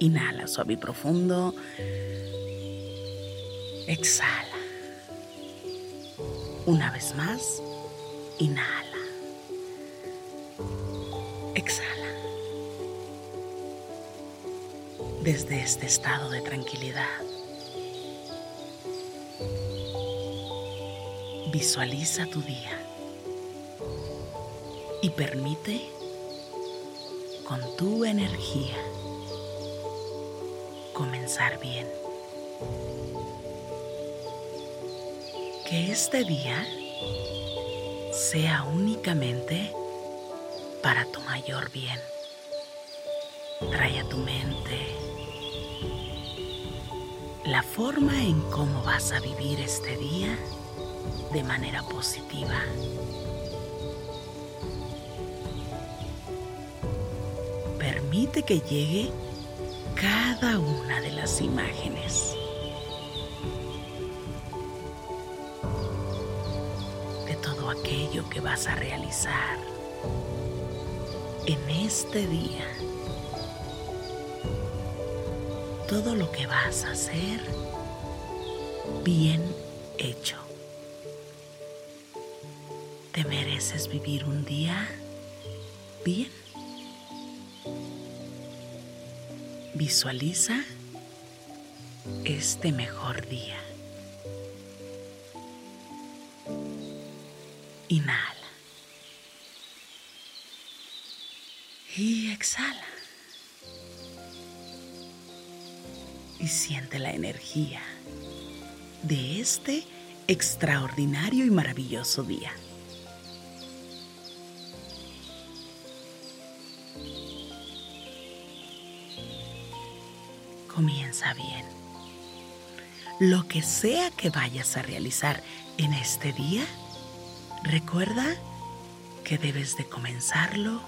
Inhala suave y profundo. Exhala. Una vez más, inhala. Exhala. Desde este estado de tranquilidad, visualiza tu día y permite con tu energía comenzar bien. Que este día sea únicamente para tu mayor bien. Trae a tu mente la forma en cómo vas a vivir este día de manera positiva. Permite que llegue cada una de las imágenes. De todo aquello que vas a realizar en este día. Todo lo que vas a hacer bien hecho. ¿Te mereces vivir un día bien? Visualiza este mejor día. Inhala. Y exhala. Y siente la energía de este extraordinario y maravilloso día. Comienza bien. Lo que sea que vayas a realizar en este día, recuerda que debes de comenzarlo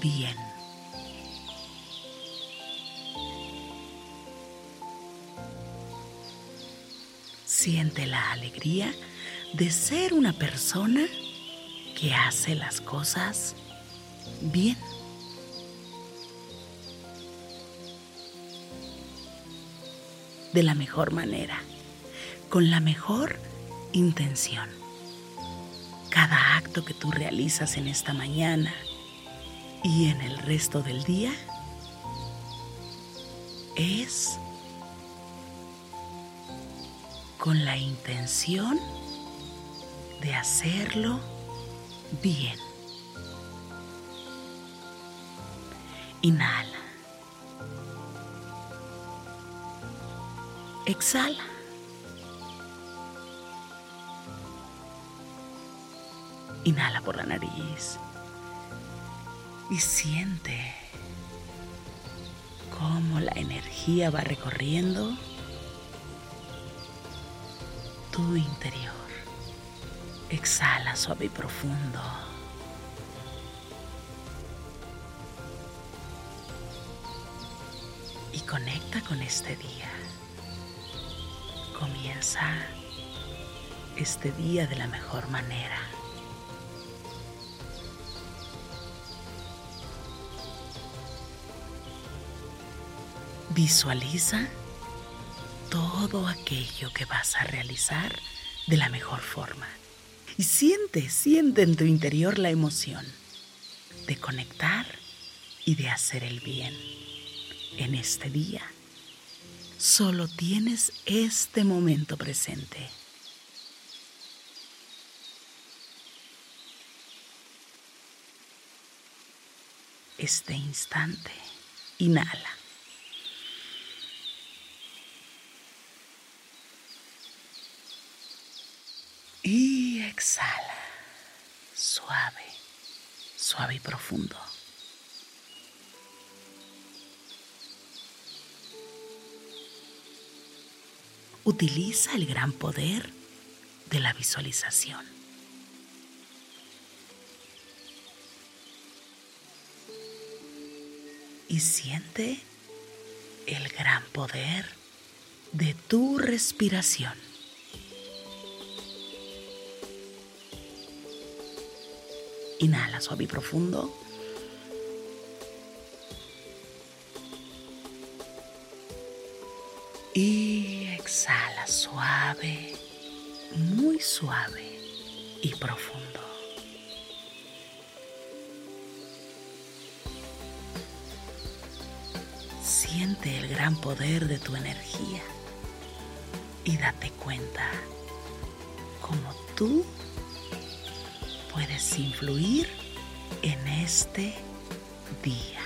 bien. Siente la alegría de ser una persona que hace las cosas bien. De la mejor manera, con la mejor intención. Cada acto que tú realizas en esta mañana y en el resto del día es con la intención de hacerlo bien. Inhala. Exhala. Inhala por la nariz y siente cómo la energía va recorriendo tu interior. Exhala suave y profundo. Y conecta con este día. Comienza este día de la mejor manera. Visualiza todo aquello que vas a realizar de la mejor forma. Y siente, siente en tu interior la emoción de conectar y de hacer el bien. En este día, solo tienes este momento presente. Este instante, inhala. Y exhala, suave, suave y profundo. Utiliza el gran poder de la visualización. Y siente el gran poder de tu respiración. Inhala suave y profundo. Y exhala suave, muy suave y profundo. Siente el gran poder de tu energía y date cuenta como tú puedes influir en este día.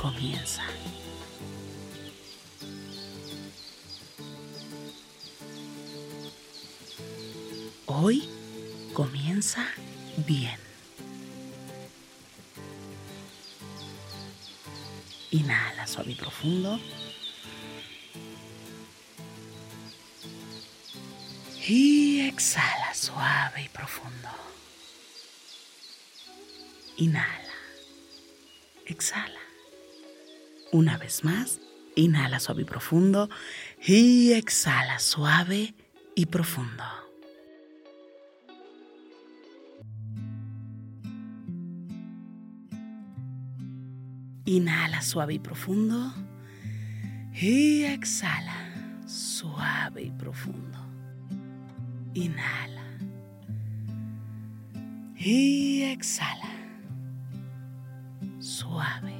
Comienza. Hoy comienza bien. Inhala suave y profundo. Y exhala suave y profundo. Inhala. Exhala. Una vez más, inhala suave y profundo. Y exhala suave y profundo. Inhala suave y profundo. Y exhala suave y profundo. Inhala. Y exhala. Suave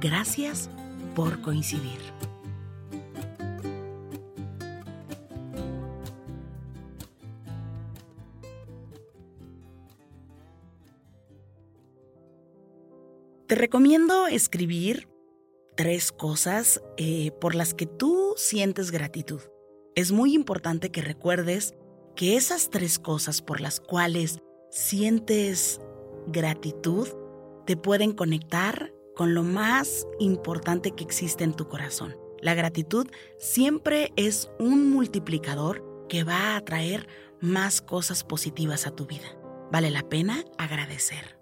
Gracias por coincidir. Te recomiendo escribir tres cosas eh, por las que tú sientes gratitud. Es muy importante que recuerdes que esas tres cosas por las cuales sientes gratitud te pueden conectar con lo más importante que existe en tu corazón. La gratitud siempre es un multiplicador que va a atraer más cosas positivas a tu vida. Vale la pena agradecer.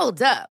Hold up.